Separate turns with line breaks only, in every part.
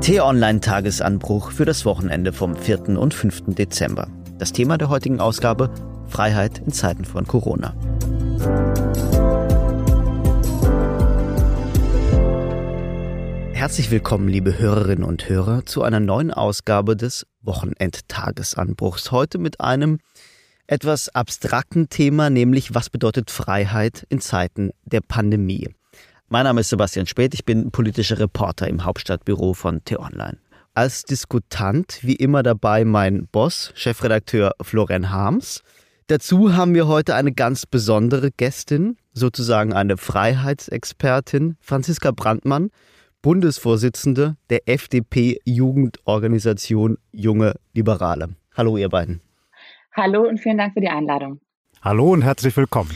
T-Online-Tagesanbruch für das Wochenende vom 4. und 5. Dezember. Das Thema der heutigen Ausgabe Freiheit in Zeiten von Corona. Herzlich willkommen, liebe Hörerinnen und Hörer, zu einer neuen Ausgabe des Wochenendtagesanbruchs. Heute mit einem etwas abstrakten Thema, nämlich was bedeutet Freiheit in Zeiten der Pandemie. Mein Name ist Sebastian Speth, ich bin politischer Reporter im Hauptstadtbüro von T-Online. Als Diskutant wie immer dabei mein Boss, Chefredakteur Florian Harms. Dazu haben wir heute eine ganz besondere Gästin, sozusagen eine Freiheitsexpertin, Franziska Brandmann, Bundesvorsitzende der FDP-Jugendorganisation Junge Liberale. Hallo ihr beiden.
Hallo und vielen Dank für die Einladung.
Hallo und herzlich willkommen.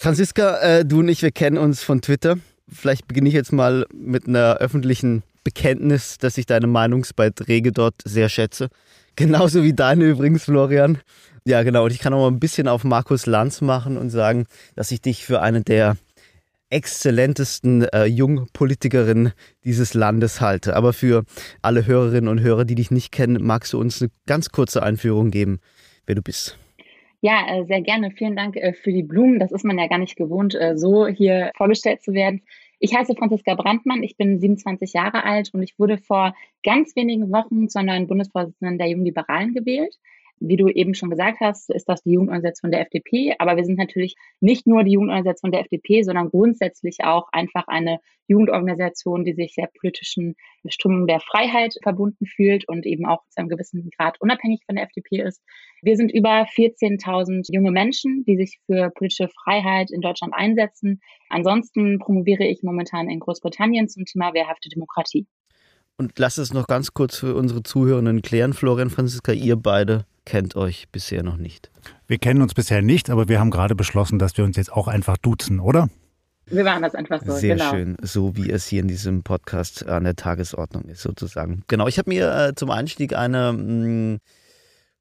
Franziska, äh, du und ich, wir kennen uns von Twitter. Vielleicht beginne ich jetzt mal mit einer öffentlichen Bekenntnis, dass ich deine Meinungsbeiträge dort sehr schätze. Genauso wie deine übrigens, Florian. Ja, genau. Und ich kann auch mal ein bisschen auf Markus Lanz machen und sagen, dass ich dich für eine der exzellentesten äh, Jungpolitikerinnen dieses Landes halte. Aber für alle Hörerinnen und Hörer, die dich nicht kennen, magst du uns eine ganz kurze Einführung geben, wer du bist.
Ja, äh, sehr gerne. Vielen Dank äh, für die Blumen. Das ist man ja gar nicht gewohnt, äh, so hier vorgestellt zu werden. Ich heiße Franziska Brandmann, ich bin 27 Jahre alt und ich wurde vor ganz wenigen Wochen zur neuen Bundesvorsitzenden der Jungen Liberalen gewählt. Wie du eben schon gesagt hast, ist das die Jugendorganisation der FDP. Aber wir sind natürlich nicht nur die Jugendorganisation der FDP, sondern grundsätzlich auch einfach eine Jugendorganisation, die sich der politischen Bestimmung der Freiheit verbunden fühlt und eben auch zu einem gewissen Grad unabhängig von der FDP ist. Wir sind über 14.000 junge Menschen, die sich für politische Freiheit in Deutschland einsetzen. Ansonsten promoviere ich momentan in Großbritannien zum Thema wehrhafte Demokratie.
Und lass es noch ganz kurz für unsere Zuhörenden klären, Florian Franziska, ihr beide kennt euch bisher noch nicht.
Wir kennen uns bisher nicht, aber wir haben gerade beschlossen, dass wir uns jetzt auch einfach duzen, oder?
Wir machen das einfach so.
Sehr genau. schön, so wie es hier in diesem Podcast an der Tagesordnung ist, sozusagen. Genau, ich habe mir äh, zum Einstieg eine mh, mm,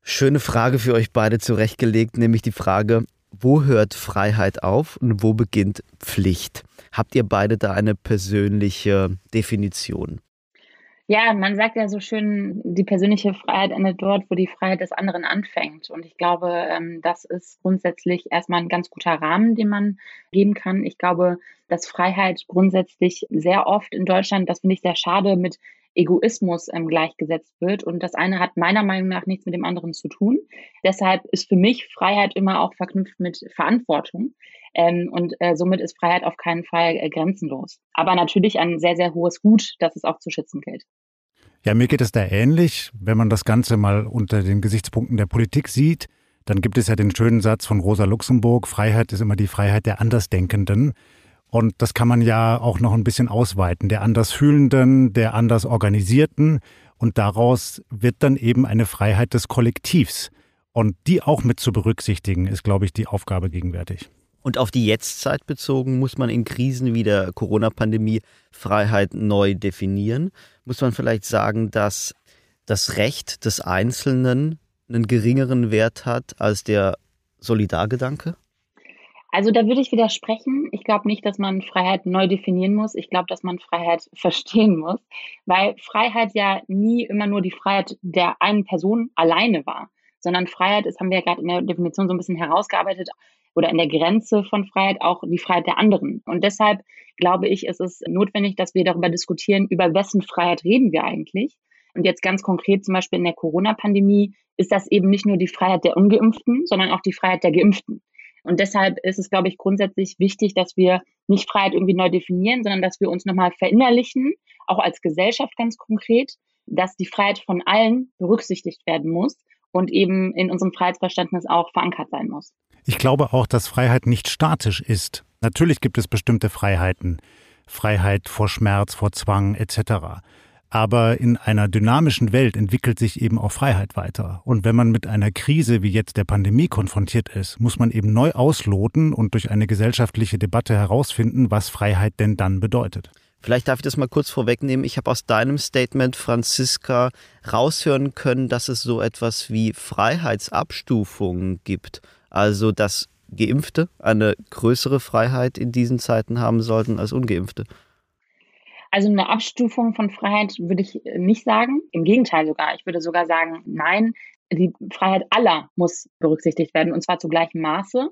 schöne Frage für euch beide zurechtgelegt, nämlich die Frage, wo hört Freiheit auf und wo beginnt Pflicht? Habt ihr beide da eine persönliche Definition?
Ja, man sagt ja so schön, die persönliche Freiheit endet dort, wo die Freiheit des anderen anfängt. Und ich glaube, ähm, das ist grundsätzlich erstmal ein ganz guter Rahmen, den man geben kann. Ich glaube, dass Freiheit grundsätzlich sehr oft in Deutschland, das finde ich sehr schade, mit Egoismus ähm, gleichgesetzt wird. Und das eine hat meiner Meinung nach nichts mit dem anderen zu tun. Deshalb ist für mich Freiheit immer auch verknüpft mit Verantwortung. Ähm, und äh, somit ist Freiheit auf keinen Fall äh, grenzenlos. Aber natürlich ein sehr, sehr hohes Gut, das es auch zu schützen gilt.
Ja, mir geht es da ähnlich. Wenn man das Ganze mal unter den Gesichtspunkten der Politik sieht, dann gibt es ja den schönen Satz von Rosa Luxemburg, Freiheit ist immer die Freiheit der Andersdenkenden. Und das kann man ja auch noch ein bisschen ausweiten, der Andersfühlenden, der anders Organisierten. Und daraus wird dann eben eine Freiheit des Kollektivs. Und die auch mit zu berücksichtigen, ist, glaube ich, die Aufgabe gegenwärtig.
Und auf die Jetztzeit bezogen muss man in Krisen wie der Corona-Pandemie Freiheit neu definieren. Muss man vielleicht sagen, dass das Recht des Einzelnen einen geringeren Wert hat als der Solidargedanke?
Also da würde ich widersprechen. Ich glaube nicht, dass man Freiheit neu definieren muss. Ich glaube, dass man Freiheit verstehen muss, weil Freiheit ja nie immer nur die Freiheit der einen Person alleine war, sondern Freiheit ist, haben wir ja gerade in der Definition so ein bisschen herausgearbeitet, oder in der Grenze von Freiheit auch die Freiheit der anderen. Und deshalb glaube ich, ist es notwendig, dass wir darüber diskutieren, über wessen Freiheit reden wir eigentlich. Und jetzt ganz konkret zum Beispiel in der Corona-Pandemie ist das eben nicht nur die Freiheit der Ungeimpften, sondern auch die Freiheit der Geimpften. Und deshalb ist es, glaube ich, grundsätzlich wichtig, dass wir nicht Freiheit irgendwie neu definieren, sondern dass wir uns nochmal verinnerlichen, auch als Gesellschaft ganz konkret, dass die Freiheit von allen berücksichtigt werden muss und eben in unserem Freiheitsverständnis auch verankert sein muss.
Ich glaube auch, dass Freiheit nicht statisch ist. Natürlich gibt es bestimmte Freiheiten, Freiheit vor Schmerz, vor Zwang etc. Aber in einer dynamischen Welt entwickelt sich eben auch Freiheit weiter. Und wenn man mit einer Krise wie jetzt der Pandemie konfrontiert ist, muss man eben neu ausloten und durch eine gesellschaftliche Debatte herausfinden, was Freiheit denn dann bedeutet.
Vielleicht darf ich das mal kurz vorwegnehmen. Ich habe aus deinem Statement, Franziska, raushören können, dass es so etwas wie Freiheitsabstufungen gibt. Also, dass Geimpfte eine größere Freiheit in diesen Zeiten haben sollten als Ungeimpfte.
Also eine Abstufung von Freiheit würde ich nicht sagen. Im Gegenteil sogar. Ich würde sogar sagen, nein, die Freiheit aller muss berücksichtigt werden und zwar zu gleichem Maße.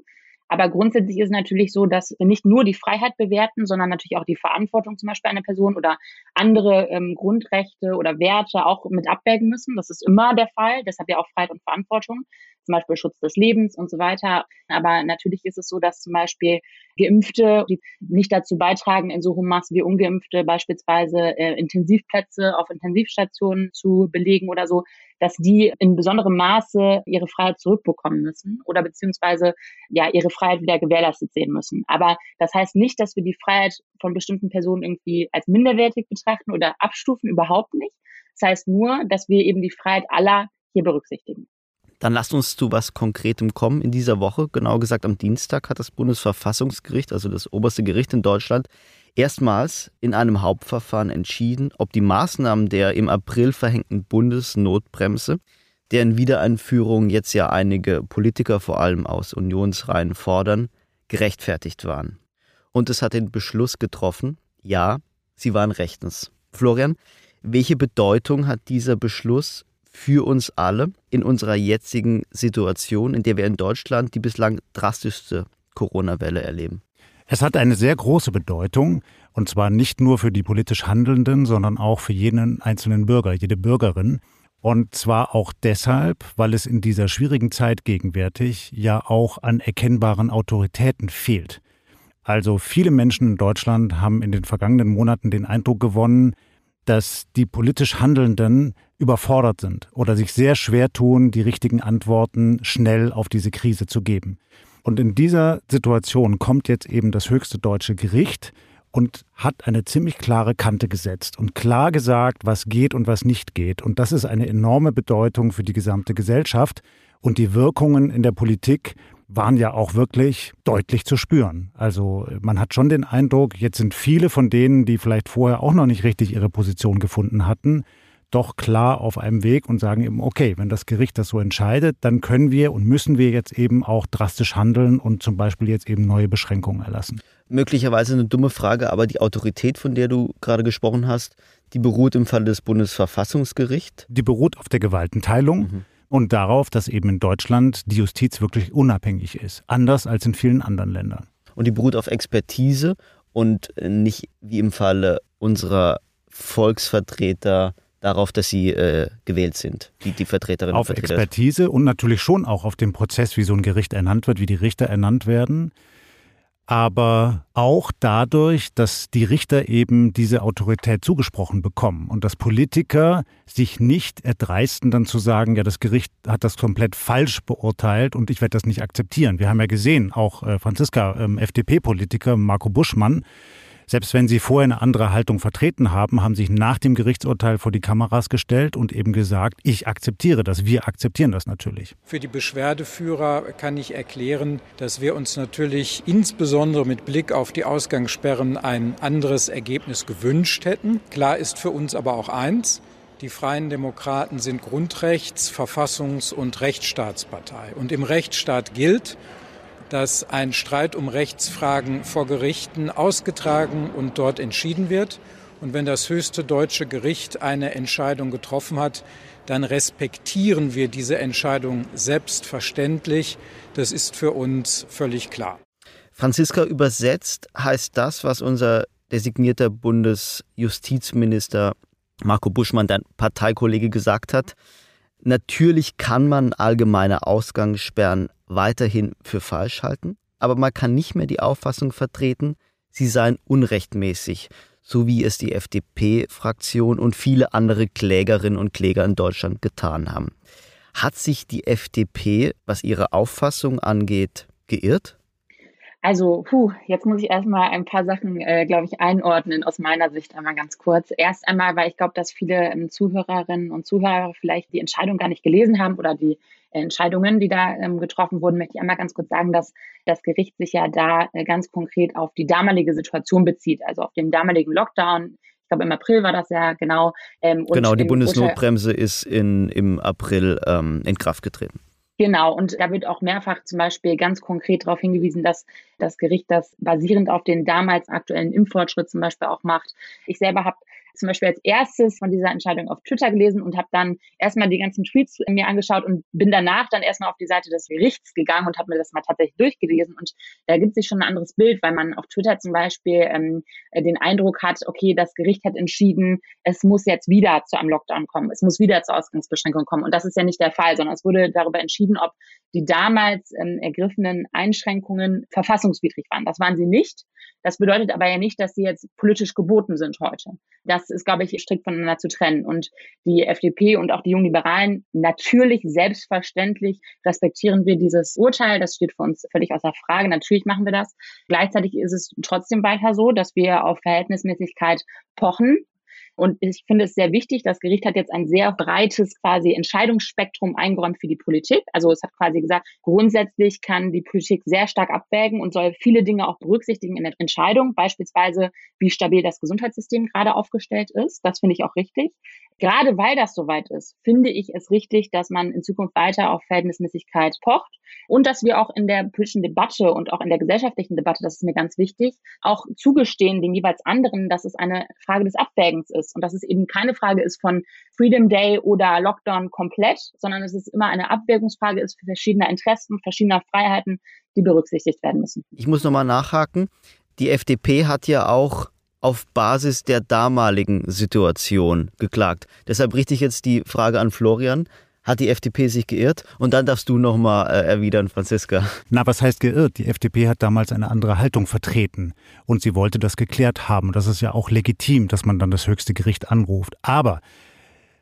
Aber grundsätzlich ist es natürlich so, dass wir nicht nur die Freiheit bewerten, sondern natürlich auch die Verantwortung zum Beispiel einer Person oder andere ähm, Grundrechte oder Werte auch mit abwägen müssen. Das ist immer der Fall. Deshalb ja auch Freiheit und Verantwortung, zum Beispiel Schutz des Lebens und so weiter. Aber natürlich ist es so, dass zum Beispiel Geimpfte, die nicht dazu beitragen, in so hohem Maße wie Ungeimpfte beispielsweise äh, Intensivplätze auf Intensivstationen zu belegen oder so, dass die in besonderem Maße ihre Freiheit zurückbekommen müssen oder beziehungsweise ja ihre Freiheit wieder gewährleistet sehen müssen. Aber das heißt nicht, dass wir die Freiheit von bestimmten Personen irgendwie als minderwertig betrachten oder abstufen, überhaupt nicht. Das heißt nur, dass wir eben die Freiheit aller hier berücksichtigen.
Dann lasst uns zu was Konkretem kommen. In dieser Woche, genau gesagt am Dienstag, hat das Bundesverfassungsgericht, also das oberste Gericht in Deutschland, erstmals in einem Hauptverfahren entschieden, ob die Maßnahmen der im April verhängten Bundesnotbremse, deren Wiedereinführung jetzt ja einige Politiker vor allem aus Unionsreihen fordern, gerechtfertigt waren. Und es hat den Beschluss getroffen, ja, sie waren rechtens. Florian, welche Bedeutung hat dieser Beschluss für uns alle in unserer jetzigen Situation, in der wir in Deutschland die bislang drastischste Corona-Welle erleben?
Es hat eine sehr große Bedeutung, und zwar nicht nur für die politisch Handelnden, sondern auch für jeden einzelnen Bürger, jede Bürgerin. Und zwar auch deshalb, weil es in dieser schwierigen Zeit gegenwärtig ja auch an erkennbaren Autoritäten fehlt. Also viele Menschen in Deutschland haben in den vergangenen Monaten den Eindruck gewonnen, dass die politisch Handelnden überfordert sind oder sich sehr schwer tun, die richtigen Antworten schnell auf diese Krise zu geben. Und in dieser Situation kommt jetzt eben das höchste deutsche Gericht und hat eine ziemlich klare Kante gesetzt und klar gesagt, was geht und was nicht geht. Und das ist eine enorme Bedeutung für die gesamte Gesellschaft. Und die Wirkungen in der Politik waren ja auch wirklich deutlich zu spüren. Also man hat schon den Eindruck, jetzt sind viele von denen, die vielleicht vorher auch noch nicht richtig ihre Position gefunden hatten, doch klar auf einem Weg und sagen eben, okay, wenn das Gericht das so entscheidet, dann können wir und müssen wir jetzt eben auch drastisch handeln und zum Beispiel jetzt eben neue Beschränkungen erlassen.
Möglicherweise eine dumme Frage, aber die Autorität, von der du gerade gesprochen hast, die beruht im Fall des Bundesverfassungsgerichts?
Die beruht auf der Gewaltenteilung. Mhm. Und darauf, dass eben in Deutschland die Justiz wirklich unabhängig ist, anders als in vielen anderen Ländern.
Und die beruht auf Expertise und nicht wie im Falle unserer Volksvertreter darauf, dass sie äh, gewählt sind, die, die Vertreterinnen
auf
und Vertreter.
Auf Expertise und natürlich schon auch auf dem Prozess, wie so ein Gericht ernannt wird, wie die Richter ernannt werden. Aber auch dadurch, dass die Richter eben diese Autorität zugesprochen bekommen und dass Politiker sich nicht erdreisten, dann zu sagen, ja, das Gericht hat das komplett falsch beurteilt und ich werde das nicht akzeptieren. Wir haben ja gesehen, auch äh, Franziska, ähm, FDP-Politiker Marco Buschmann, selbst wenn sie vorher eine andere Haltung vertreten haben, haben sich nach dem Gerichtsurteil vor die Kameras gestellt und eben gesagt, ich akzeptiere das, wir akzeptieren das natürlich.
Für die Beschwerdeführer kann ich erklären, dass wir uns natürlich insbesondere mit Blick auf die Ausgangssperren ein anderes Ergebnis gewünscht hätten. Klar ist für uns aber auch eins, die Freien Demokraten sind Grundrechts-, Verfassungs- und Rechtsstaatspartei. Und im Rechtsstaat gilt, dass ein Streit um Rechtsfragen vor Gerichten ausgetragen und dort entschieden wird. Und wenn das höchste deutsche Gericht eine Entscheidung getroffen hat, dann respektieren wir diese Entscheidung selbstverständlich. Das ist für uns völlig klar.
Franziska übersetzt heißt das, was unser designierter Bundesjustizminister Marco Buschmann, dein Parteikollege, gesagt hat. Natürlich kann man allgemeine Ausgangssperren weiterhin für falsch halten, aber man kann nicht mehr die Auffassung vertreten, sie seien unrechtmäßig, so wie es die FDP-Fraktion und viele andere Klägerinnen und Kläger in Deutschland getan haben. Hat sich die FDP, was ihre Auffassung angeht, geirrt?
Also, puh, jetzt muss ich erstmal ein paar Sachen, äh, glaube ich, einordnen aus meiner Sicht einmal ganz kurz. Erst einmal, weil ich glaube, dass viele ähm, Zuhörerinnen und Zuhörer vielleicht die Entscheidung gar nicht gelesen haben oder die Entscheidungen, die da ähm, getroffen wurden, möchte ich einmal ganz kurz sagen, dass das Gericht sich ja da äh, ganz konkret auf die damalige Situation bezieht, also auf den damaligen Lockdown. Ich glaube, im April war das ja genau.
Ähm, genau, die Bundesnotbremse ist in, im April ähm, in Kraft getreten.
Genau, und da wird auch mehrfach zum Beispiel ganz konkret darauf hingewiesen, dass das Gericht das basierend auf den damals aktuellen Impffortschritt zum Beispiel auch macht. Ich selber habe zum Beispiel als erstes von dieser Entscheidung auf Twitter gelesen und habe dann erstmal die ganzen Tweets mir angeschaut und bin danach dann erstmal auf die Seite des Gerichts gegangen und habe mir das mal tatsächlich durchgelesen. Und da gibt sich schon ein anderes Bild, weil man auf Twitter zum Beispiel ähm, den Eindruck hat, okay, das Gericht hat entschieden, es muss jetzt wieder zu einem Lockdown kommen, es muss wieder zur Ausgangsbeschränkung kommen. Und das ist ja nicht der Fall, sondern es wurde darüber entschieden, ob die damals ähm, ergriffenen Einschränkungen verfassungswidrig waren. Das waren sie nicht. Das bedeutet aber ja nicht, dass sie jetzt politisch geboten sind heute. Das ist, glaube ich, strikt voneinander zu trennen. Und die FDP und auch die Jungliberalen, natürlich, selbstverständlich respektieren wir dieses Urteil. Das steht für uns völlig außer Frage. Natürlich machen wir das. Gleichzeitig ist es trotzdem weiter so, dass wir auf Verhältnismäßigkeit pochen. Und ich finde es sehr wichtig, das Gericht hat jetzt ein sehr breites quasi Entscheidungsspektrum eingeräumt für die Politik. Also es hat quasi gesagt, grundsätzlich kann die Politik sehr stark abwägen und soll viele Dinge auch berücksichtigen in der Entscheidung, beispielsweise wie stabil das Gesundheitssystem gerade aufgestellt ist. Das finde ich auch richtig. Gerade weil das soweit ist, finde ich es richtig, dass man in Zukunft weiter auf Verhältnismäßigkeit pocht und dass wir auch in der politischen Debatte und auch in der gesellschaftlichen Debatte, das ist mir ganz wichtig, auch zugestehen den jeweils anderen, dass es eine Frage des Abwägens ist und dass es eben keine Frage ist von Freedom Day oder Lockdown komplett, sondern es ist immer eine Abwägungsfrage ist für verschiedene Interessen, verschiedener Freiheiten, die berücksichtigt werden müssen.
Ich muss nochmal nachhaken. Die FDP hat ja auch auf Basis der damaligen Situation geklagt. Deshalb richte ich jetzt die Frage an Florian. Hat die FDP sich geirrt? Und dann darfst du nochmal äh, erwidern, Franziska.
Na, was heißt geirrt? Die FDP hat damals eine andere Haltung vertreten und sie wollte das geklärt haben. Das ist ja auch legitim, dass man dann das höchste Gericht anruft. Aber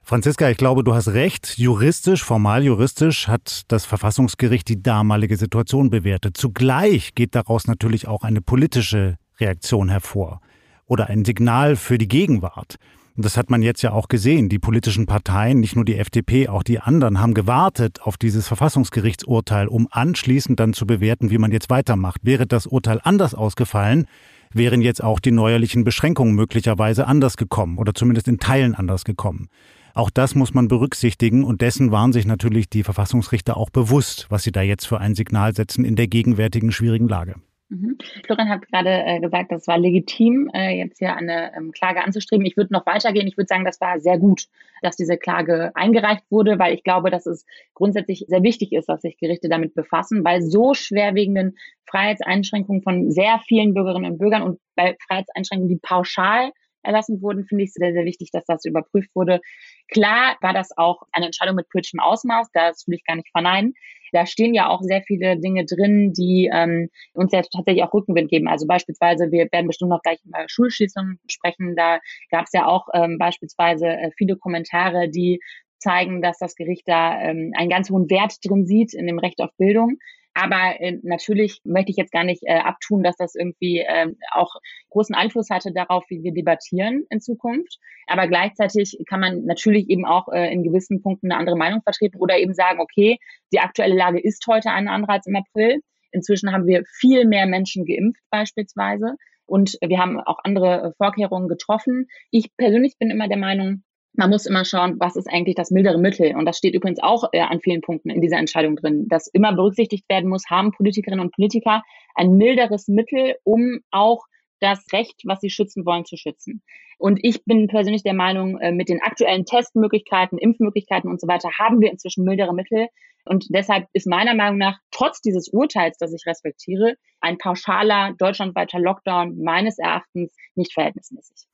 Franziska, ich glaube, du hast recht. Juristisch, formal juristisch hat das Verfassungsgericht die damalige Situation bewertet. Zugleich geht daraus natürlich auch eine politische Reaktion hervor oder ein Signal für die Gegenwart. Und das hat man jetzt ja auch gesehen. Die politischen Parteien, nicht nur die FDP, auch die anderen, haben gewartet auf dieses Verfassungsgerichtsurteil, um anschließend dann zu bewerten, wie man jetzt weitermacht. Wäre das Urteil anders ausgefallen, wären jetzt auch die neuerlichen Beschränkungen möglicherweise anders gekommen oder zumindest in Teilen anders gekommen. Auch das muss man berücksichtigen und dessen waren sich natürlich die Verfassungsrichter auch bewusst, was sie da jetzt für ein Signal setzen in der gegenwärtigen schwierigen Lage.
Mhm. Florian hat gerade äh, gesagt, das war legitim, äh, jetzt hier eine ähm, Klage anzustreben. Ich würde noch weitergehen. Ich würde sagen, das war sehr gut, dass diese Klage eingereicht wurde, weil ich glaube, dass es grundsätzlich sehr wichtig ist, dass sich Gerichte damit befassen, bei so schwerwiegenden Freiheitseinschränkungen von sehr vielen Bürgerinnen und Bürgern und bei Freiheitseinschränkungen, die pauschal erlassen wurden, finde ich sehr, sehr wichtig, dass das überprüft wurde. Klar war das auch eine Entscheidung mit politischem Ausmaß, das will ich gar nicht verneinen. Da stehen ja auch sehr viele Dinge drin, die ähm, uns ja tatsächlich auch Rückenwind geben. Also beispielsweise, wir werden bestimmt noch gleich über Schulschließungen sprechen. Da gab es ja auch ähm, beispielsweise äh, viele Kommentare, die zeigen, dass das Gericht da ähm, einen ganz hohen Wert drin sieht in dem Recht auf Bildung. Aber äh, natürlich möchte ich jetzt gar nicht äh, abtun, dass das irgendwie äh, auch großen Einfluss hatte darauf, wie wir debattieren in Zukunft. Aber gleichzeitig kann man natürlich eben auch äh, in gewissen Punkten eine andere Meinung vertreten oder eben sagen, okay, die aktuelle Lage ist heute eine andere als im April. Inzwischen haben wir viel mehr Menschen geimpft beispielsweise. Und wir haben auch andere äh, Vorkehrungen getroffen. Ich persönlich bin immer der Meinung, man muss immer schauen, was ist eigentlich das mildere Mittel. Und das steht übrigens auch äh, an vielen Punkten in dieser Entscheidung drin, dass immer berücksichtigt werden muss, haben Politikerinnen und Politiker ein milderes Mittel, um auch das Recht, was sie schützen wollen, zu schützen. Und ich bin persönlich der Meinung, äh, mit den aktuellen Testmöglichkeiten, Impfmöglichkeiten und so weiter haben wir inzwischen mildere Mittel. Und deshalb ist meiner Meinung nach, trotz dieses Urteils, das ich respektiere, ein pauschaler deutschlandweiter Lockdown meines Erachtens nicht verhältnismäßig.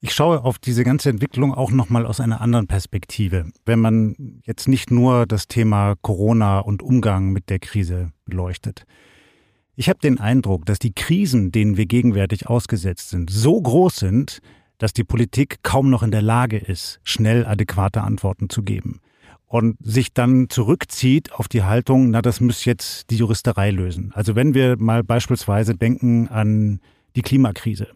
Ich schaue auf diese ganze Entwicklung auch nochmal aus einer anderen Perspektive. Wenn man jetzt nicht nur das Thema Corona und Umgang mit der Krise beleuchtet. Ich habe den Eindruck, dass die Krisen, denen wir gegenwärtig ausgesetzt sind, so groß sind, dass die Politik kaum noch in der Lage ist, schnell adäquate Antworten zu geben. Und sich dann zurückzieht auf die Haltung, na, das muss jetzt die Juristerei lösen. Also wenn wir mal beispielsweise denken an die Klimakrise.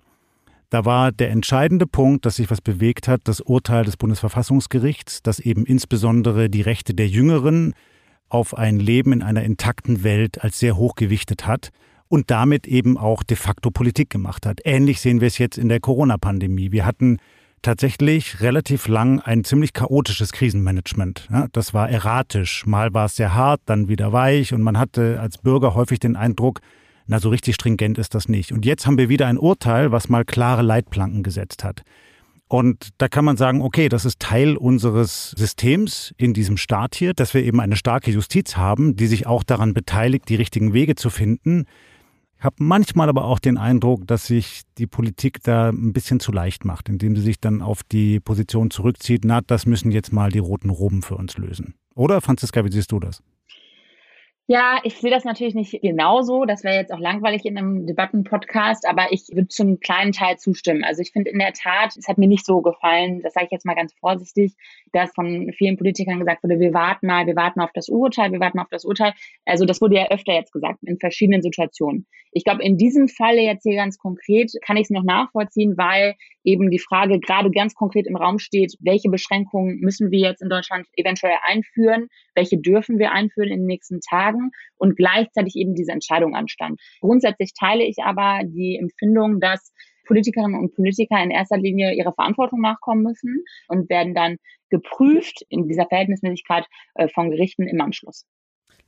Da war der entscheidende Punkt, dass sich was bewegt hat, das Urteil des Bundesverfassungsgerichts, das eben insbesondere die Rechte der Jüngeren auf ein Leben in einer intakten Welt als sehr hoch gewichtet hat und damit eben auch de facto Politik gemacht hat. Ähnlich sehen wir es jetzt in der Corona-Pandemie. Wir hatten tatsächlich relativ lang ein ziemlich chaotisches Krisenmanagement. Das war erratisch. Mal war es sehr hart, dann wieder weich und man hatte als Bürger häufig den Eindruck, na, so richtig stringent ist das nicht. Und jetzt haben wir wieder ein Urteil, was mal klare Leitplanken gesetzt hat. Und da kann man sagen, okay, das ist Teil unseres Systems in diesem Staat hier, dass wir eben eine starke Justiz haben, die sich auch daran beteiligt, die richtigen Wege zu finden. Ich habe manchmal aber auch den Eindruck, dass sich die Politik da ein bisschen zu leicht macht, indem sie sich dann auf die Position zurückzieht, na, das müssen jetzt mal die roten Roben für uns lösen. Oder, Franziska, wie siehst du das?
Ja, ich sehe das natürlich nicht genauso. Das wäre jetzt auch langweilig in einem Debattenpodcast, aber ich würde zum kleinen Teil zustimmen. Also ich finde in der Tat, es hat mir nicht so gefallen, das sage ich jetzt mal ganz vorsichtig, dass von vielen Politikern gesagt wurde, wir warten mal, wir warten auf das Urteil, wir warten auf das Urteil. Also das wurde ja öfter jetzt gesagt, in verschiedenen Situationen. Ich glaube, in diesem Falle jetzt hier ganz konkret kann ich es noch nachvollziehen, weil eben die Frage gerade ganz konkret im Raum steht, welche Beschränkungen müssen wir jetzt in Deutschland eventuell einführen, welche dürfen wir einführen in den nächsten Tagen und gleichzeitig eben diese Entscheidung anstand. Grundsätzlich teile ich aber die Empfindung, dass Politikerinnen und Politiker in erster Linie ihrer Verantwortung nachkommen müssen und werden dann geprüft in dieser Verhältnismäßigkeit äh, von Gerichten im Anschluss.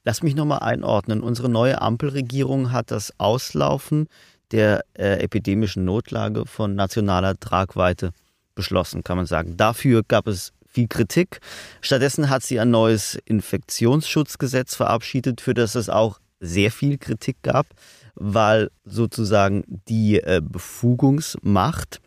Lass mich nochmal einordnen. Unsere neue Ampelregierung hat das Auslaufen der äh, epidemischen Notlage von nationaler Tragweite beschlossen, kann man sagen. Dafür gab es viel Kritik. Stattdessen hat sie ein neues Infektionsschutzgesetz verabschiedet, für das es auch sehr viel Kritik gab, weil sozusagen die äh, Befugungsmacht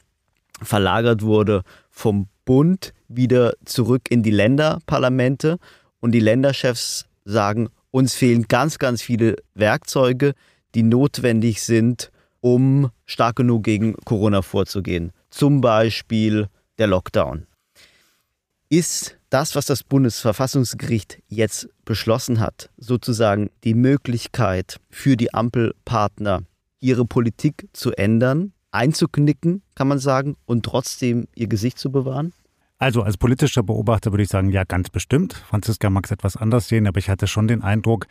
verlagert wurde vom Bund wieder zurück in die Länderparlamente und die Länderchefs sagen, uns fehlen ganz, ganz viele Werkzeuge, die notwendig sind, um stark genug gegen Corona vorzugehen. Zum Beispiel der Lockdown. Ist das, was das Bundesverfassungsgericht jetzt beschlossen hat, sozusagen die Möglichkeit für die Ampelpartner, ihre Politik zu ändern, einzuknicken, kann man sagen, und trotzdem ihr Gesicht zu bewahren?
Also als politischer Beobachter würde ich sagen, ja, ganz bestimmt. Franziska mag es etwas anders sehen, aber ich hatte schon den Eindruck,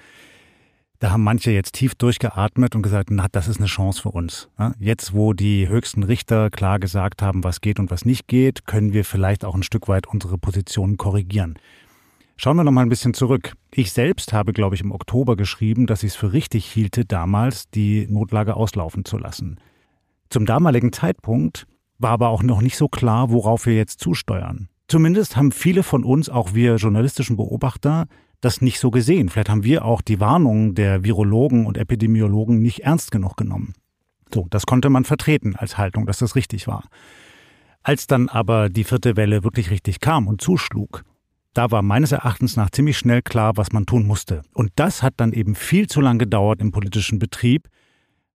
da haben manche jetzt tief durchgeatmet und gesagt, na, das ist eine Chance für uns. Jetzt, wo die höchsten Richter klar gesagt haben, was geht und was nicht geht, können wir vielleicht auch ein Stück weit unsere Positionen korrigieren. Schauen wir noch mal ein bisschen zurück. Ich selbst habe, glaube ich, im Oktober geschrieben, dass ich es für richtig hielte, damals die Notlage auslaufen zu lassen. Zum damaligen Zeitpunkt war aber auch noch nicht so klar, worauf wir jetzt zusteuern. Zumindest haben viele von uns, auch wir journalistischen Beobachter, das nicht so gesehen. Vielleicht haben wir auch die Warnungen der Virologen und Epidemiologen nicht ernst genug genommen. So, das konnte man vertreten als Haltung, dass das richtig war. Als dann aber die vierte Welle wirklich richtig kam und zuschlug, da war meines Erachtens nach ziemlich schnell klar, was man tun musste. Und das hat dann eben viel zu lang gedauert im politischen Betrieb,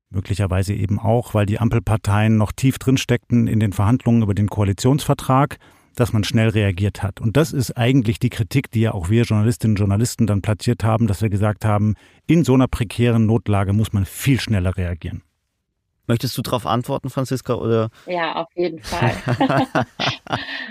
möglicherweise eben auch, weil die Ampelparteien noch tief drin steckten in den Verhandlungen über den Koalitionsvertrag dass man schnell reagiert hat. Und das ist eigentlich die Kritik, die ja auch wir Journalistinnen und Journalisten dann platziert haben, dass wir gesagt haben, in so einer prekären Notlage muss man viel schneller reagieren.
Möchtest du darauf antworten, Franziska? Oder?
Ja, auf jeden Fall.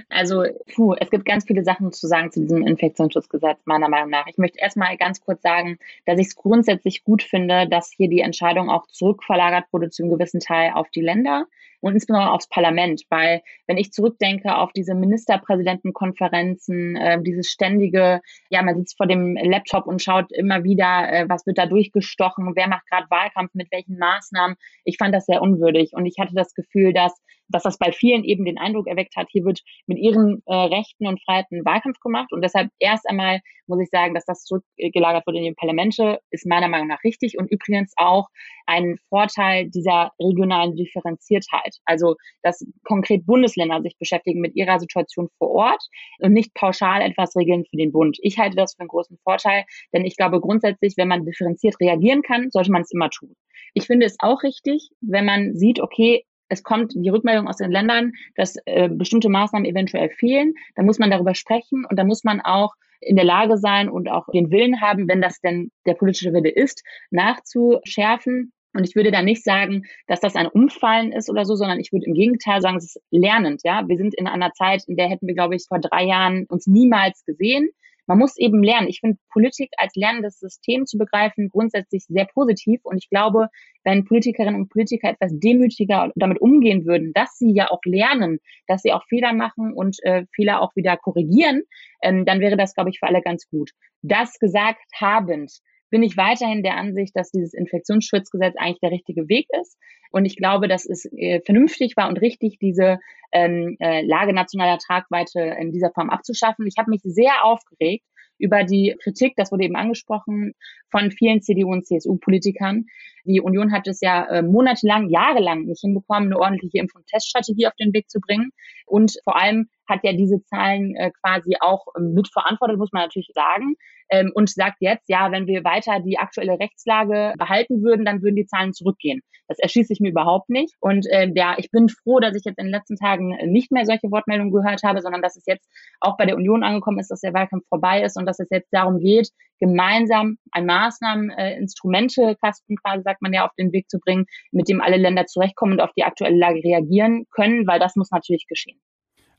also, puh, es gibt ganz viele Sachen zu sagen zu diesem Infektionsschutzgesetz, meiner Meinung nach. Ich möchte erstmal ganz kurz sagen, dass ich es grundsätzlich gut finde, dass hier die Entscheidung auch zurückverlagert wurde zu einem gewissen Teil auf die Länder und insbesondere aufs Parlament, weil wenn ich zurückdenke auf diese Ministerpräsidentenkonferenzen, äh, dieses ständige, ja, man sitzt vor dem Laptop und schaut immer wieder, äh, was wird da durchgestochen, wer macht gerade Wahlkampf mit welchen Maßnahmen. Ich fand das sehr unwürdig und ich hatte das Gefühl, dass dass das bei vielen eben den Eindruck erweckt hat, hier wird mit ihren äh, Rechten und Freiheiten Wahlkampf gemacht. Und deshalb erst einmal muss ich sagen, dass das zurückgelagert wurde in die Parlamente, ist meiner Meinung nach richtig und übrigens auch ein Vorteil dieser regionalen Differenziertheit. Also, dass konkret Bundesländer sich beschäftigen mit ihrer Situation vor Ort und nicht pauschal etwas regeln für den Bund. Ich halte das für einen großen Vorteil, denn ich glaube grundsätzlich, wenn man differenziert reagieren kann, sollte man es immer tun. Ich finde es auch richtig, wenn man sieht, okay, es kommt die Rückmeldung aus den Ländern, dass äh, bestimmte Maßnahmen eventuell fehlen, dann muss man darüber sprechen und dann muss man auch in der Lage sein und auch den Willen haben, wenn das denn der politische Wille ist, nachzuschärfen. Und ich würde da nicht sagen, dass das ein Umfallen ist oder so, sondern ich würde im Gegenteil sagen, es ist lernend. Ja, wir sind in einer Zeit, in der hätten wir, glaube ich, vor drei Jahren uns niemals gesehen. Man muss eben lernen. Ich finde Politik als lernendes System zu begreifen grundsätzlich sehr positiv und ich glaube, wenn Politikerinnen und Politiker etwas demütiger damit umgehen würden, dass sie ja auch lernen, dass sie auch Fehler machen und äh, Fehler auch wieder korrigieren, ähm, dann wäre das, glaube ich, für alle ganz gut. Das gesagt habend, bin ich weiterhin der Ansicht, dass dieses Infektionsschutzgesetz eigentlich der richtige Weg ist. Und ich glaube, dass es äh, vernünftig war und richtig, diese ähm, äh, Lage nationaler Tragweite in dieser Form abzuschaffen. Ich habe mich sehr aufgeregt über die Kritik, das wurde eben angesprochen, von vielen CDU- und CSU-Politikern. Die Union hat es ja äh, monatelang, jahrelang nicht hinbekommen, eine ordentliche Impf- und Teststrategie auf den Weg zu bringen. Und vor allem hat ja diese Zahlen äh, quasi auch ähm, mitverantwortet, muss man natürlich sagen. Ähm, und sagt jetzt, ja, wenn wir weiter die aktuelle Rechtslage behalten würden, dann würden die Zahlen zurückgehen. Das erschließt sich mir überhaupt nicht. Und äh, ja, ich bin froh, dass ich jetzt in den letzten Tagen nicht mehr solche Wortmeldungen gehört habe, sondern dass es jetzt auch bei der Union angekommen ist, dass der Wahlkampf vorbei ist und dass es jetzt darum geht, gemeinsam ein Maßnahmen, äh, Instrumentekasten quasi, sagt man ja, auf den Weg zu bringen, mit dem alle Länder zurechtkommen und auf die aktuelle Lage reagieren können, weil das muss natürlich geschehen.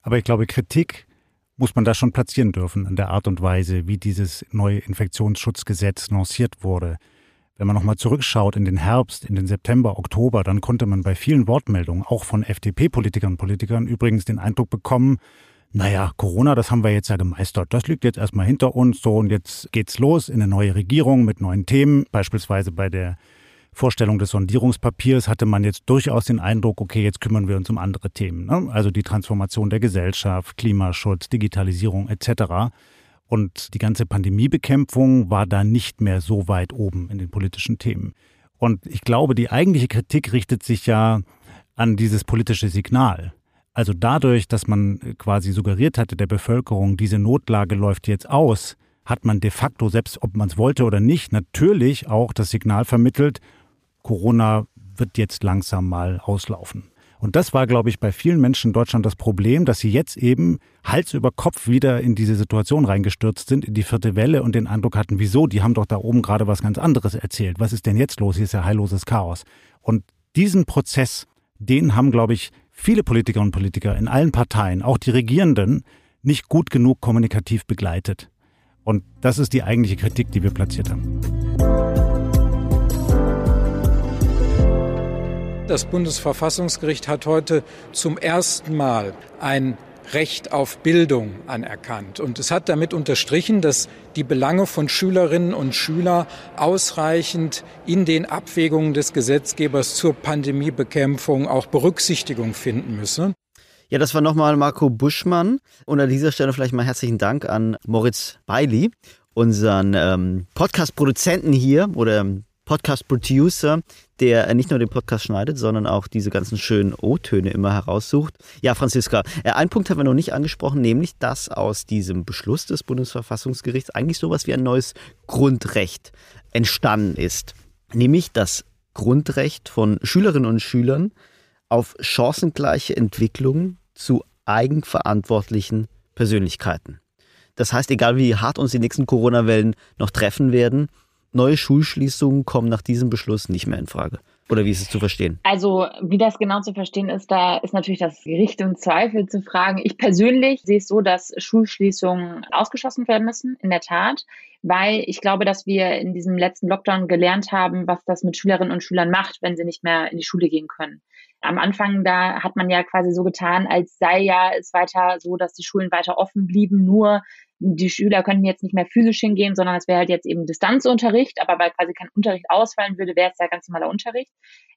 Aber ich glaube, Kritik muss man da schon platzieren dürfen an der Art und Weise, wie dieses neue Infektionsschutzgesetz lanciert wurde. Wenn man nochmal zurückschaut in den Herbst, in den September, Oktober, dann konnte man bei vielen Wortmeldungen, auch von FDP-Politikern und Politikern, übrigens den Eindruck bekommen, naja, Corona, das haben wir jetzt ja gemeistert. Das liegt jetzt erstmal hinter uns. So, und jetzt geht's los in eine neue Regierung mit neuen Themen. Beispielsweise bei der Vorstellung des Sondierungspapiers hatte man jetzt durchaus den Eindruck, okay, jetzt kümmern wir uns um andere Themen. Ne? Also die Transformation der Gesellschaft, Klimaschutz, Digitalisierung etc. Und die ganze Pandemiebekämpfung war da nicht mehr so weit oben in den politischen Themen. Und ich glaube, die eigentliche Kritik richtet sich ja an dieses politische Signal. Also dadurch, dass man quasi suggeriert hatte der Bevölkerung, diese Notlage läuft jetzt aus, hat man de facto, selbst ob man es wollte oder nicht, natürlich auch das Signal vermittelt, Corona wird jetzt langsam mal auslaufen. Und das war, glaube ich, bei vielen Menschen in Deutschland das Problem, dass sie jetzt eben Hals über Kopf wieder in diese Situation reingestürzt sind, in die vierte Welle und den Eindruck hatten, wieso, die haben doch da oben gerade was ganz anderes erzählt. Was ist denn jetzt los? Hier ist ja heilloses Chaos. Und diesen Prozess, den haben, glaube ich, viele Politiker und Politiker in allen Parteien, auch die Regierenden, nicht gut genug kommunikativ begleitet. Und das ist die eigentliche Kritik, die wir platziert haben.
Das Bundesverfassungsgericht hat heute zum ersten Mal ein Recht auf Bildung anerkannt. Und es hat damit unterstrichen, dass die Belange von Schülerinnen und Schülern ausreichend in den Abwägungen des Gesetzgebers zur Pandemiebekämpfung auch Berücksichtigung finden müsse.
Ja, das war nochmal Marco Buschmann. Und an dieser Stelle vielleicht mal herzlichen Dank an Moritz Beili, unseren ähm, Podcast-Produzenten hier oder Podcast-Producer, der nicht nur den Podcast schneidet, sondern auch diese ganzen schönen O-Töne immer heraussucht. Ja, Franziska, äh, ein Punkt haben wir noch nicht angesprochen, nämlich, dass aus diesem Beschluss des Bundesverfassungsgerichts eigentlich sowas wie ein neues Grundrecht entstanden ist. Nämlich das Grundrecht von Schülerinnen und Schülern auf chancengleiche Entwicklung zu eigenverantwortlichen Persönlichkeiten. Das heißt, egal wie hart uns die nächsten Corona-Wellen noch treffen werden, neue Schulschließungen kommen nach diesem Beschluss nicht mehr in Frage. Oder wie ist es zu verstehen?
Also, wie das genau zu verstehen ist, da ist natürlich das Gericht im Zweifel zu fragen. Ich persönlich sehe es so, dass Schulschließungen ausgeschlossen werden müssen, in der Tat, weil ich glaube, dass wir in diesem letzten Lockdown gelernt haben, was das mit Schülerinnen und Schülern macht, wenn sie nicht mehr in die Schule gehen können. Am Anfang, da hat man ja quasi so getan, als sei ja es weiter so, dass die Schulen weiter offen blieben, nur die Schüler könnten jetzt nicht mehr physisch hingehen, sondern es wäre halt jetzt eben Distanzunterricht, aber weil quasi kein Unterricht ausfallen würde, wäre es ja ganz normaler Unterricht.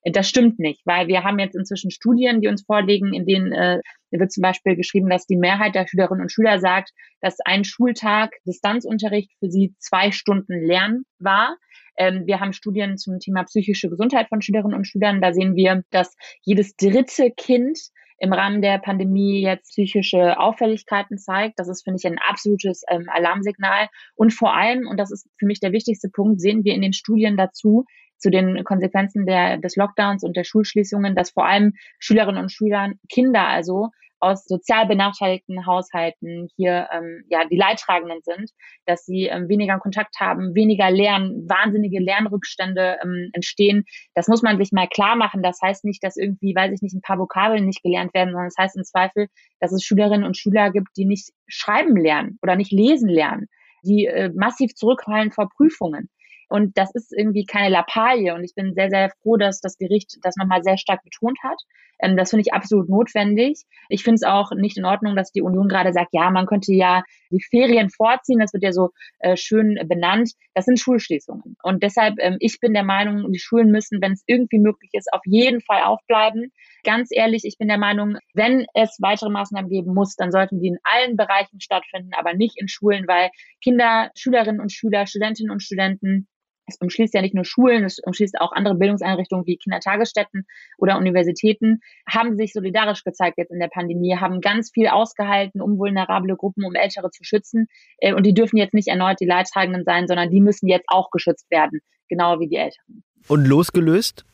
Das stimmt nicht, weil wir haben jetzt inzwischen Studien, die uns vorlegen, in denen äh, wird zum Beispiel geschrieben, dass die Mehrheit der Schülerinnen und Schüler sagt, dass ein Schultag Distanzunterricht für sie zwei Stunden Lernen war. Ähm, wir haben Studien zum Thema psychische Gesundheit von Schülerinnen und Schülern. Da sehen wir, dass jedes dritte Kind im Rahmen der Pandemie jetzt psychische Auffälligkeiten zeigt. Das ist, finde ich, ein absolutes ähm, Alarmsignal. Und vor allem, und das ist für mich der wichtigste Punkt, sehen wir in den Studien dazu, zu den Konsequenzen der, des Lockdowns und der Schulschließungen, dass vor allem Schülerinnen und Schüler, Kinder also, aus sozial benachteiligten Haushalten hier ähm, ja die Leidtragenden sind, dass sie ähm, weniger Kontakt haben, weniger lernen, wahnsinnige Lernrückstände ähm, entstehen. Das muss man sich mal klar machen. Das heißt nicht, dass irgendwie, weiß ich nicht, ein paar Vokabeln nicht gelernt werden, sondern es das heißt im Zweifel, dass es Schülerinnen und Schüler gibt, die nicht schreiben lernen oder nicht lesen lernen. die äh, massiv zurückfallen vor Prüfungen. Und das ist irgendwie keine Lappalie. Und ich bin sehr, sehr froh, dass das Gericht das nochmal sehr stark betont hat. Ähm, das finde ich absolut notwendig. Ich finde es auch nicht in Ordnung, dass die Union gerade sagt, ja, man könnte ja die Ferien vorziehen. Das wird ja so äh, schön benannt. Das sind Schulschließungen. Und deshalb, ähm, ich bin der Meinung, die Schulen müssen, wenn es irgendwie möglich ist, auf jeden Fall aufbleiben. Ganz ehrlich, ich bin der Meinung, wenn es weitere Maßnahmen geben muss, dann sollten die in allen Bereichen stattfinden, aber nicht in Schulen, weil Kinder, Schülerinnen und Schüler, Studentinnen und Studenten es umschließt ja nicht nur Schulen, es umschließt auch andere Bildungseinrichtungen wie Kindertagesstätten oder Universitäten, haben sich solidarisch gezeigt jetzt in der Pandemie, haben ganz viel ausgehalten, um vulnerable Gruppen, um Ältere zu schützen. Äh, und die dürfen jetzt nicht erneut die Leidtragenden sein, sondern die müssen jetzt auch geschützt werden, genau wie die Älteren.
Und losgelöst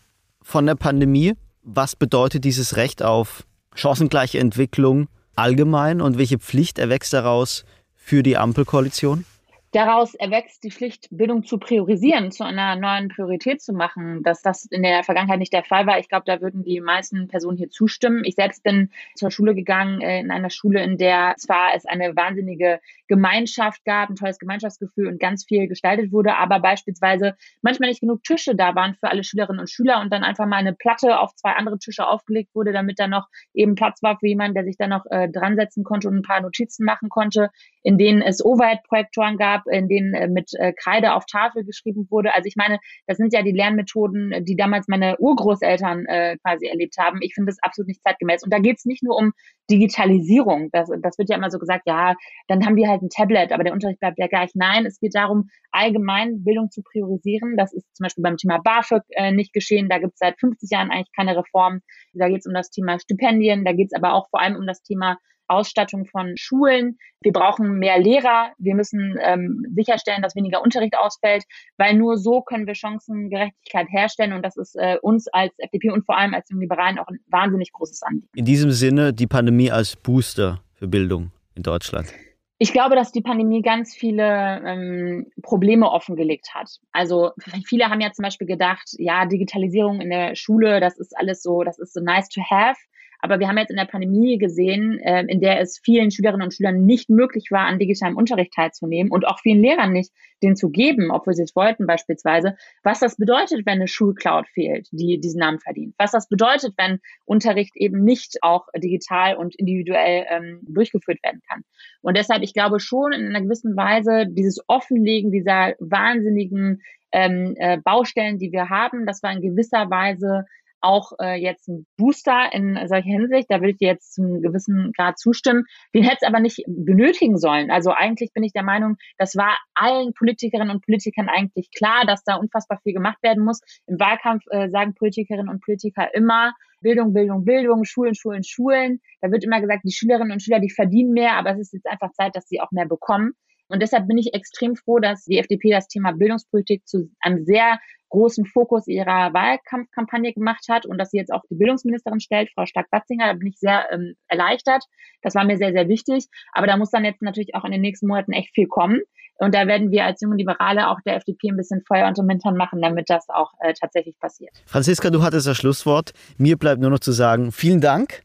von der Pandemie, was bedeutet dieses Recht auf chancengleiche Entwicklung allgemein und welche Pflicht erwächst daraus für die Ampelkoalition?
Daraus erwächst die Pflicht, Bildung zu priorisieren, zu einer neuen Priorität zu machen. Dass das in der Vergangenheit nicht der Fall war, ich glaube, da würden die meisten Personen hier zustimmen. Ich selbst bin zur Schule gegangen, äh, in einer Schule, in der zwar es eine wahnsinnige Gemeinschaft gab, ein tolles Gemeinschaftsgefühl und ganz viel gestaltet wurde, aber beispielsweise manchmal nicht genug Tische da waren für alle Schülerinnen und Schüler und dann einfach mal eine Platte auf zwei andere Tische aufgelegt wurde, damit da noch eben Platz war für jemanden, der sich da noch äh, dran setzen konnte und ein paar Notizen machen konnte, in denen es Overhead-Projektoren gab in denen äh, mit äh, Kreide auf Tafel geschrieben wurde. Also ich meine, das sind ja die Lernmethoden, die damals meine Urgroßeltern äh, quasi erlebt haben. Ich finde das absolut nicht zeitgemäß. Und da geht es nicht nur um Digitalisierung. Das, das wird ja immer so gesagt, ja, dann haben die halt ein Tablet, aber der Unterricht bleibt ja gleich. Nein, es geht darum, allgemein Bildung zu priorisieren. Das ist zum Beispiel beim Thema BAföG äh, nicht geschehen. Da gibt es seit 50 Jahren eigentlich keine Reform. Da geht es um das Thema Stipendien, da geht es aber auch vor allem um das Thema Ausstattung von Schulen. Wir brauchen mehr Lehrer. Wir müssen ähm, sicherstellen, dass weniger Unterricht ausfällt, weil nur so können wir Chancengerechtigkeit herstellen. Und das ist äh, uns als FDP und vor allem als Liberalen auch ein wahnsinnig großes Anliegen.
In diesem Sinne die Pandemie als Booster für Bildung in Deutschland.
Ich glaube, dass die Pandemie ganz viele ähm, Probleme offengelegt hat. Also viele haben ja zum Beispiel gedacht, ja, Digitalisierung in der Schule, das ist alles so, das ist so nice to have. Aber wir haben jetzt in der Pandemie gesehen, äh, in der es vielen Schülerinnen und Schülern nicht möglich war, an digitalem Unterricht teilzunehmen und auch vielen Lehrern nicht, den zu geben, obwohl sie es wollten beispielsweise, was das bedeutet, wenn eine Schulcloud fehlt, die diesen Namen verdient. Was das bedeutet, wenn Unterricht eben nicht auch digital und individuell ähm, durchgeführt werden kann. Und deshalb, ich glaube schon in einer gewissen Weise, dieses Offenlegen dieser wahnsinnigen ähm, äh, Baustellen, die wir haben, das war in gewisser Weise auch äh, jetzt ein Booster in solcher Hinsicht. Da würde ich dir jetzt zu einem gewissen Grad zustimmen. Den hätte es aber nicht benötigen sollen. Also eigentlich bin ich der Meinung, das war allen Politikerinnen und Politikern eigentlich klar, dass da unfassbar viel gemacht werden muss. Im Wahlkampf äh, sagen Politikerinnen und Politiker immer, Bildung, Bildung, Bildung, Schulen, Schulen, Schulen. Da wird immer gesagt, die Schülerinnen und Schüler, die verdienen mehr, aber es ist jetzt einfach Zeit, dass sie auch mehr bekommen. Und deshalb bin ich extrem froh, dass die FDP das Thema Bildungspolitik zu einem sehr großen Fokus ihrer Wahlkampfkampagne gemacht hat und dass sie jetzt auch die Bildungsministerin stellt, Frau Stark-Batzinger. Da bin ich sehr ähm, erleichtert. Das war mir sehr, sehr wichtig. Aber da muss dann jetzt natürlich auch in den nächsten Monaten echt viel kommen. Und da werden wir als junge Liberale auch der FDP ein bisschen Feuer unter Hintern machen, damit das auch äh, tatsächlich passiert.
Franziska, du hattest das Schlusswort. Mir bleibt nur noch zu sagen, vielen Dank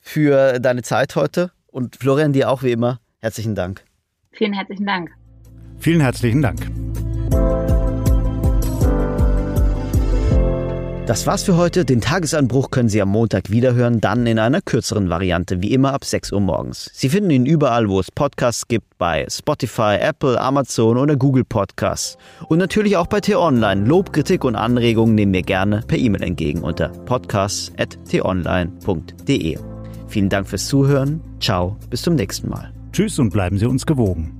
für deine Zeit heute und Florian, dir auch wie immer herzlichen Dank.
Vielen herzlichen Dank.
Vielen herzlichen Dank.
Das war's für heute. Den Tagesanbruch können Sie am Montag wiederhören, dann in einer kürzeren Variante, wie immer ab 6 Uhr morgens. Sie finden ihn überall, wo es Podcasts gibt, bei Spotify, Apple, Amazon oder Google Podcasts. Und natürlich auch bei T-Online. Lob, Kritik und Anregungen nehmen wir gerne per E-Mail entgegen unter podcasts.tonline.de. Vielen Dank fürs Zuhören. Ciao, bis zum nächsten Mal.
Tschüss und bleiben Sie uns gewogen.